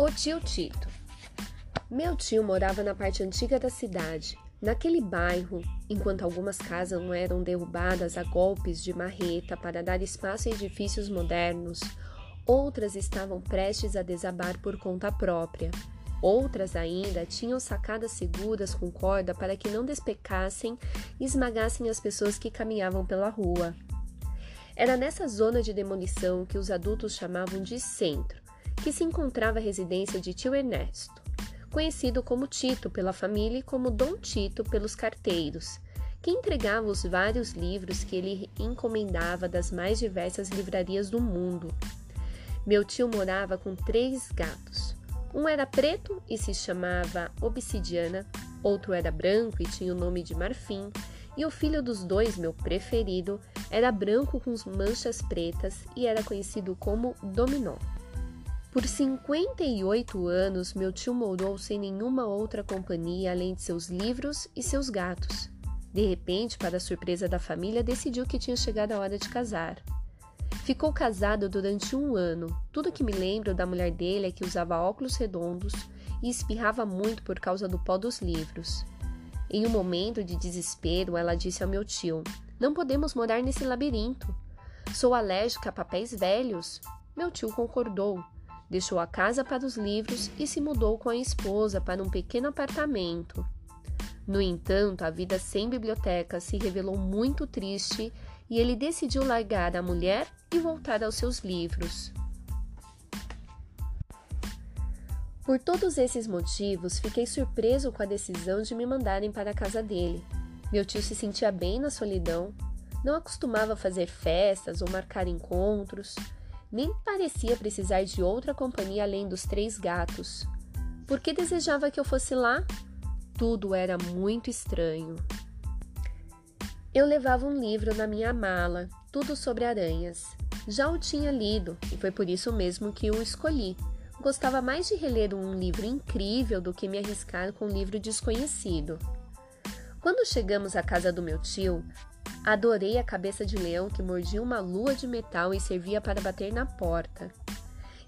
O tio Tito. Meu tio morava na parte antiga da cidade. Naquele bairro, enquanto algumas casas não eram derrubadas a golpes de marreta para dar espaço a edifícios modernos, outras estavam prestes a desabar por conta própria. Outras ainda tinham sacadas seguras com corda para que não despecassem e esmagassem as pessoas que caminhavam pela rua. Era nessa zona de demolição que os adultos chamavam de centro que se encontrava a residência de tio Ernesto, conhecido como Tito pela família e como Dom Tito pelos carteiros, que entregava os vários livros que ele encomendava das mais diversas livrarias do mundo. Meu tio morava com três gatos. Um era preto e se chamava Obsidiana, outro era branco e tinha o nome de Marfim, e o filho dos dois, meu preferido, era branco com manchas pretas e era conhecido como Dominó. Por 58 anos, meu tio morou sem nenhuma outra companhia além de seus livros e seus gatos. De repente, para a surpresa da família, decidiu que tinha chegado a hora de casar. Ficou casado durante um ano. Tudo que me lembro da mulher dele é que usava óculos redondos e espirrava muito por causa do pó dos livros. Em um momento de desespero, ela disse ao meu tio: Não podemos morar nesse labirinto. Sou alérgica a papéis velhos. Meu tio concordou Deixou a casa para os livros e se mudou com a esposa para um pequeno apartamento. No entanto, a vida sem biblioteca se revelou muito triste e ele decidiu largar a mulher e voltar aos seus livros. Por todos esses motivos, fiquei surpreso com a decisão de me mandarem para a casa dele. Meu tio se sentia bem na solidão, não acostumava fazer festas ou marcar encontros. Nem parecia precisar de outra companhia além dos três gatos. Por que desejava que eu fosse lá? Tudo era muito estranho. Eu levava um livro na minha mala, tudo sobre aranhas. Já o tinha lido e foi por isso mesmo que o escolhi. Gostava mais de reler um livro incrível do que me arriscar com um livro desconhecido. Quando chegamos à casa do meu tio, Adorei a cabeça de leão que mordia uma lua de metal e servia para bater na porta.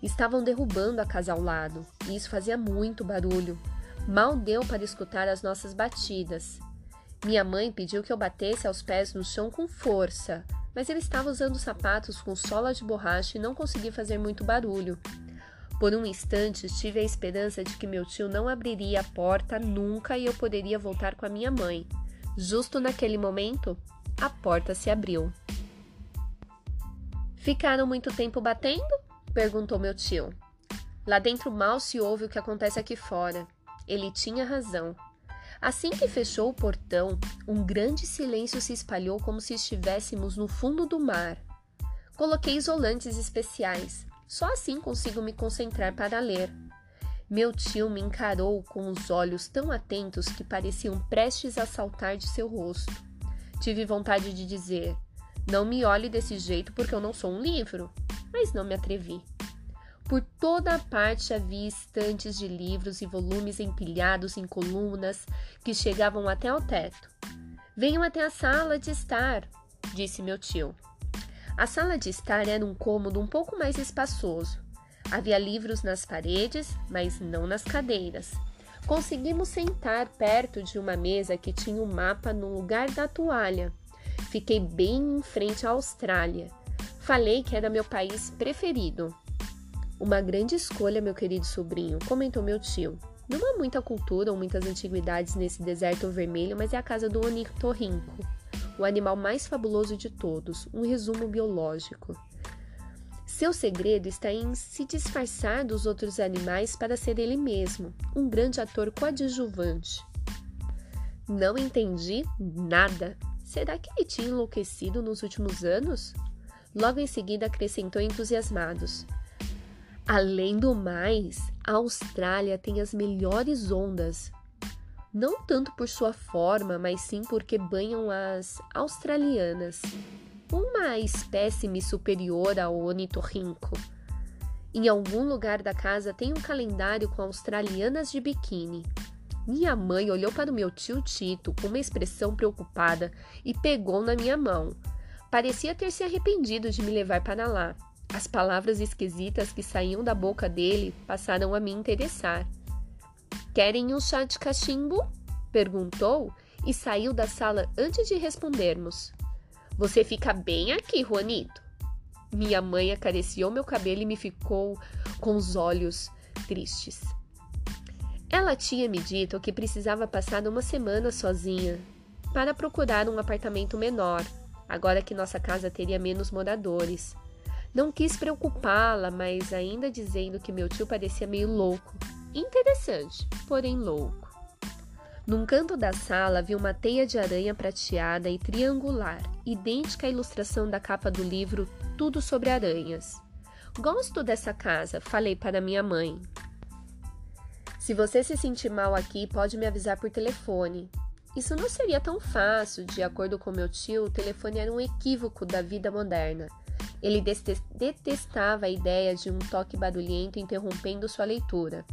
Estavam derrubando a casa ao lado, e isso fazia muito barulho. Mal deu para escutar as nossas batidas. Minha mãe pediu que eu batesse aos pés no chão com força, mas eu estava usando sapatos com sola de borracha e não consegui fazer muito barulho. Por um instante tive a esperança de que meu tio não abriria a porta nunca e eu poderia voltar com a minha mãe. Justo naquele momento, a porta se abriu. Ficaram muito tempo batendo? perguntou meu tio. Lá dentro mal se ouve o que acontece aqui fora. Ele tinha razão. Assim que fechou o portão, um grande silêncio se espalhou como se estivéssemos no fundo do mar. Coloquei isolantes especiais. Só assim consigo me concentrar para ler. Meu tio me encarou com os olhos tão atentos que pareciam prestes a saltar de seu rosto. Tive vontade de dizer: Não me olhe desse jeito porque eu não sou um livro, mas não me atrevi. Por toda parte havia estantes de livros e volumes empilhados em colunas que chegavam até ao teto. Venham até a sala de estar, disse meu tio. A sala de estar era um cômodo um pouco mais espaçoso. Havia livros nas paredes, mas não nas cadeiras. Conseguimos sentar perto de uma mesa que tinha um mapa no lugar da toalha. Fiquei bem em frente à Austrália. Falei que era meu país preferido. Uma grande escolha, meu querido sobrinho, comentou meu tio. Não há muita cultura ou muitas antiguidades nesse deserto vermelho, mas é a casa do ornitorrinco, o animal mais fabuloso de todos, um resumo biológico. Seu segredo está em se disfarçar dos outros animais para ser ele mesmo, um grande ator coadjuvante. Não entendi nada. Será que ele tinha enlouquecido nos últimos anos? Logo em seguida acrescentou entusiasmados. Além do mais, a Austrália tem as melhores ondas. Não tanto por sua forma, mas sim porque banham as australianas uma espécime superior ao ornitorrinco. Em algum lugar da casa tem um calendário com australianas de biquíni. Minha mãe olhou para o meu tio Tito com uma expressão preocupada e pegou na minha mão. Parecia ter se arrependido de me levar para lá. As palavras esquisitas que saíam da boca dele passaram a me interessar. Querem um chá de cachimbo? perguntou e saiu da sala antes de respondermos. Você fica bem aqui, Juanito. Minha mãe acariciou meu cabelo e me ficou com os olhos tristes. Ela tinha me dito que precisava passar uma semana sozinha para procurar um apartamento menor, agora que nossa casa teria menos moradores. Não quis preocupá-la, mas ainda dizendo que meu tio parecia meio louco. Interessante, porém louco. Num canto da sala vi uma teia de aranha prateada e triangular, idêntica à ilustração da capa do livro Tudo sobre Aranhas. Gosto dessa casa, falei para minha mãe. Se você se sentir mal aqui, pode me avisar por telefone. Isso não seria tão fácil, de acordo com meu tio, o telefone era um equívoco da vida moderna. Ele detestava a ideia de um toque barulhento interrompendo sua leitura.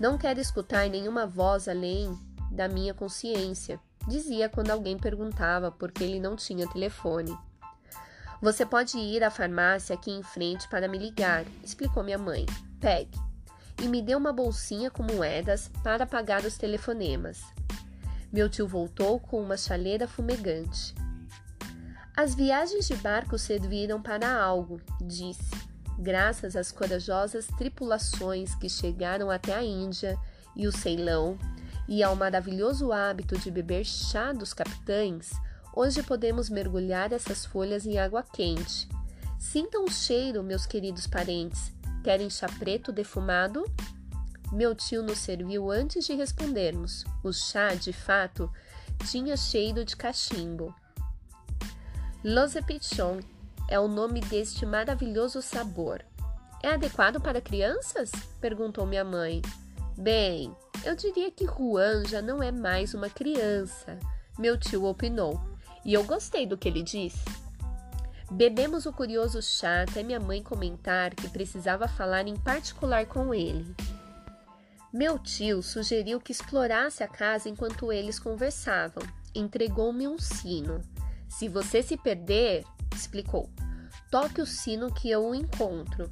Não quero escutar nenhuma voz além da minha consciência, dizia quando alguém perguntava por que ele não tinha telefone. Você pode ir à farmácia aqui em frente para me ligar, explicou minha mãe. Pegue e me deu uma bolsinha com moedas para pagar os telefonemas. Meu tio voltou com uma chaleira fumegante. As viagens de barco serviram para algo, disse, graças às corajosas tripulações que chegaram até a Índia e o Ceilão e ao maravilhoso hábito de beber chá dos capitães, hoje podemos mergulhar essas folhas em água quente. Sintam o cheiro, meus queridos parentes, Querem chá preto defumado? Meu tio nos serviu antes de respondermos. O chá, de fato, tinha cheiro de cachimbo. Los Epichon é o nome deste maravilhoso sabor. É adequado para crianças? perguntou minha mãe. Bem, eu diria que Juan já não é mais uma criança, meu tio opinou, e eu gostei do que ele disse. Bebemos o curioso chá até minha mãe comentar que precisava falar em particular com ele. Meu tio sugeriu que explorasse a casa enquanto eles conversavam. Entregou-me um sino. Se você se perder, explicou, toque o sino que eu o encontro.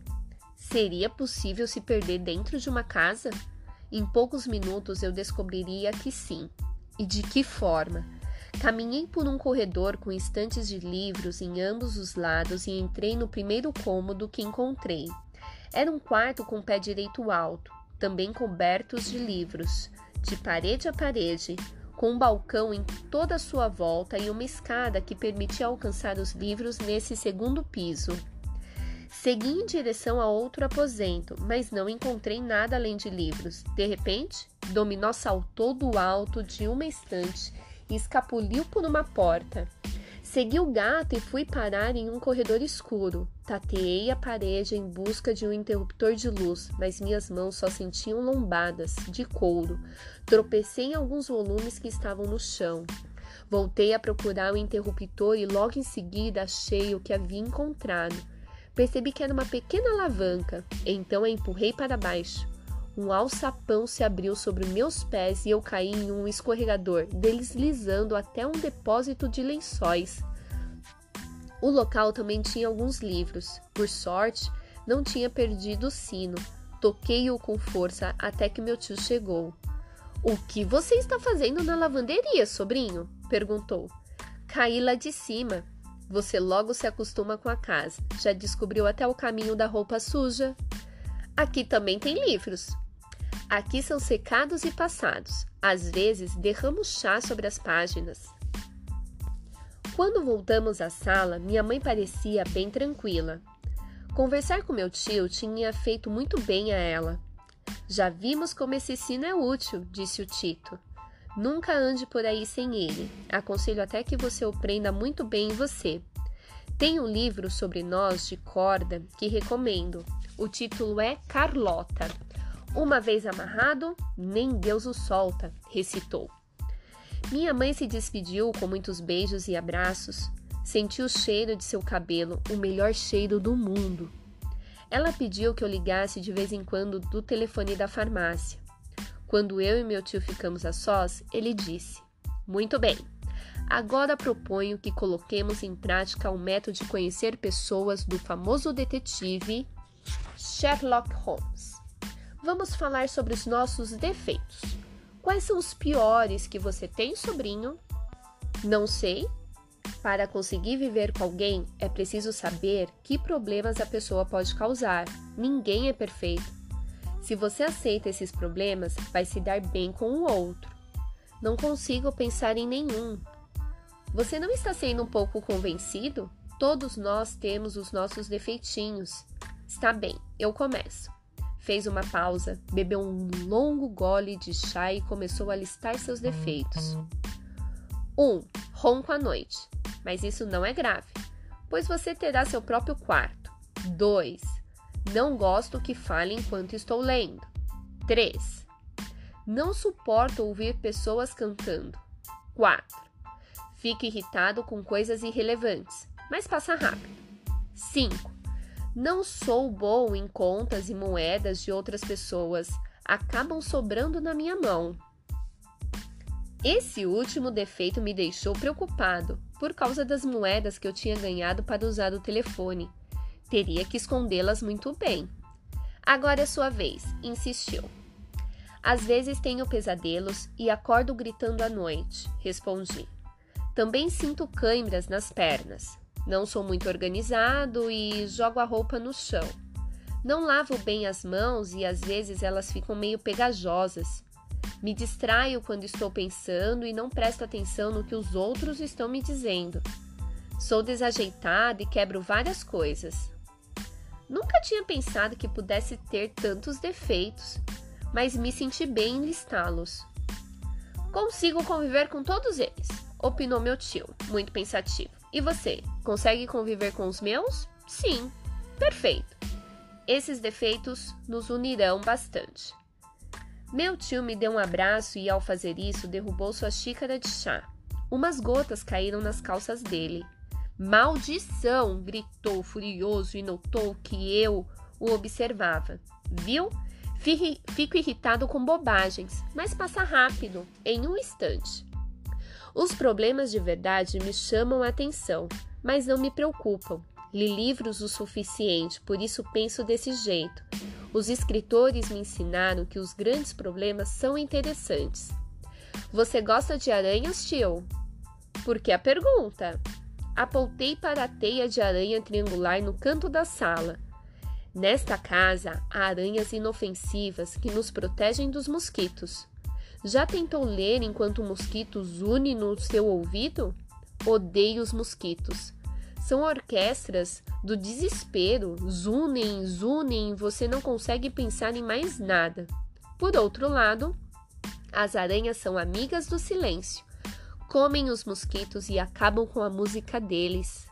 Seria possível se perder dentro de uma casa? Em poucos minutos eu descobriria que sim. E de que forma? Caminhei por um corredor com estantes de livros em ambos os lados e entrei no primeiro cômodo que encontrei. Era um quarto com pé direito alto, também cobertos de livros, de parede a parede, com um balcão em toda a sua volta e uma escada que permitia alcançar os livros nesse segundo piso. Segui em direção a outro aposento, mas não encontrei nada além de livros. De repente, Dominó saltou do alto de uma estante e escapuliu por uma porta. Segui o gato e fui parar em um corredor escuro. Tateei a parede em busca de um interruptor de luz, mas minhas mãos só sentiam lombadas, de couro. Tropecei em alguns volumes que estavam no chão. Voltei a procurar o interruptor e logo em seguida achei o que havia encontrado. Percebi que era uma pequena alavanca, então a empurrei para baixo. Um alçapão se abriu sobre meus pés e eu caí em um escorregador, deslizando até um depósito de lençóis. O local também tinha alguns livros. Por sorte, não tinha perdido o sino. Toquei-o com força até que meu tio chegou. O que você está fazendo na lavanderia, sobrinho? perguntou. Caí lá de cima. Você logo se acostuma com a casa. Já descobriu até o caminho da roupa suja. Aqui também tem livros. Aqui são secados e passados. Às vezes derramo chá sobre as páginas. Quando voltamos à sala, minha mãe parecia bem tranquila. Conversar com meu tio tinha feito muito bem a ela. Já vimos como esse sino é útil, disse o Tito. Nunca ande por aí sem ele. Aconselho até que você o prenda muito bem em você. Tem um livro sobre nós de corda que recomendo. O título é Carlota. Uma vez amarrado, nem Deus o solta, recitou. Minha mãe se despediu com muitos beijos e abraços. Senti o cheiro de seu cabelo, o melhor cheiro do mundo. Ela pediu que eu ligasse de vez em quando do telefone da farmácia. Quando eu e meu tio ficamos a sós, ele disse: Muito bem, Agora proponho que coloquemos em prática o método de conhecer pessoas do famoso detetive Sherlock Holmes. Vamos falar sobre os nossos defeitos. Quais são os piores que você tem, sobrinho? Não sei. Para conseguir viver com alguém, é preciso saber que problemas a pessoa pode causar. Ninguém é perfeito. Se você aceita esses problemas, vai se dar bem com o outro. Não consigo pensar em nenhum. Você não está sendo um pouco convencido? Todos nós temos os nossos defeitinhos. Está bem, eu começo. Fez uma pausa, bebeu um longo gole de chá e começou a listar seus defeitos. 1. Um, ronco à noite. Mas isso não é grave, pois você terá seu próprio quarto. 2. Não gosto que fale enquanto estou lendo. 3. Não suporto ouvir pessoas cantando. 4. Fico irritado com coisas irrelevantes, mas passa rápido. 5. Não sou bom em contas e moedas de outras pessoas, acabam sobrando na minha mão. Esse último defeito me deixou preocupado por causa das moedas que eu tinha ganhado para usar o telefone. Teria que escondê-las muito bem. Agora é sua vez, insistiu. Às vezes tenho pesadelos e acordo gritando à noite, respondi. Também sinto câimbras nas pernas. Não sou muito organizado e jogo a roupa no chão. Não lavo bem as mãos e às vezes elas ficam meio pegajosas. Me distraio quando estou pensando e não presto atenção no que os outros estão me dizendo. Sou desajeitada e quebro várias coisas. Nunca tinha pensado que pudesse ter tantos defeitos, mas me senti bem em listá-los. Consigo conviver com todos eles, opinou meu tio, muito pensativo. E você, consegue conviver com os meus? Sim, perfeito. Esses defeitos nos unirão bastante. Meu tio me deu um abraço e, ao fazer isso, derrubou sua xícara de chá. Umas gotas caíram nas calças dele. Maldição! gritou furioso e notou que eu o observava. Viu? Fico irritado com bobagens, mas passa rápido, em um instante. Os problemas de verdade me chamam a atenção, mas não me preocupam. Li livros o suficiente, por isso penso desse jeito. Os escritores me ensinaram que os grandes problemas são interessantes. Você gosta de aranhas, tio? Por que a pergunta? Apontei para a teia de aranha triangular no canto da sala. Nesta casa há aranhas inofensivas que nos protegem dos mosquitos. Já tentou ler enquanto o mosquito zune no seu ouvido? Odeio os mosquitos. São orquestras do desespero, zunem, zunem, você não consegue pensar em mais nada. Por outro lado, as aranhas são amigas do silêncio, comem os mosquitos e acabam com a música deles.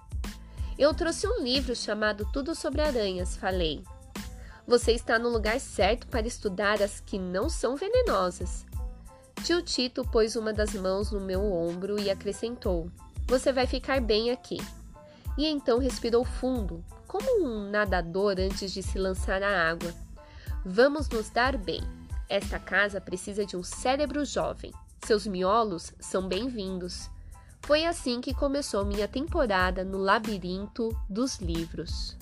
Eu trouxe um livro chamado Tudo sobre Aranhas, falei. Você está no lugar certo para estudar as que não são venenosas. Tio Tito pôs uma das mãos no meu ombro e acrescentou: Você vai ficar bem aqui e então respirou fundo, como um nadador antes de se lançar à água. Vamos nos dar bem. Esta casa precisa de um cérebro jovem. Seus miolos são bem-vindos. Foi assim que começou minha temporada no labirinto dos livros.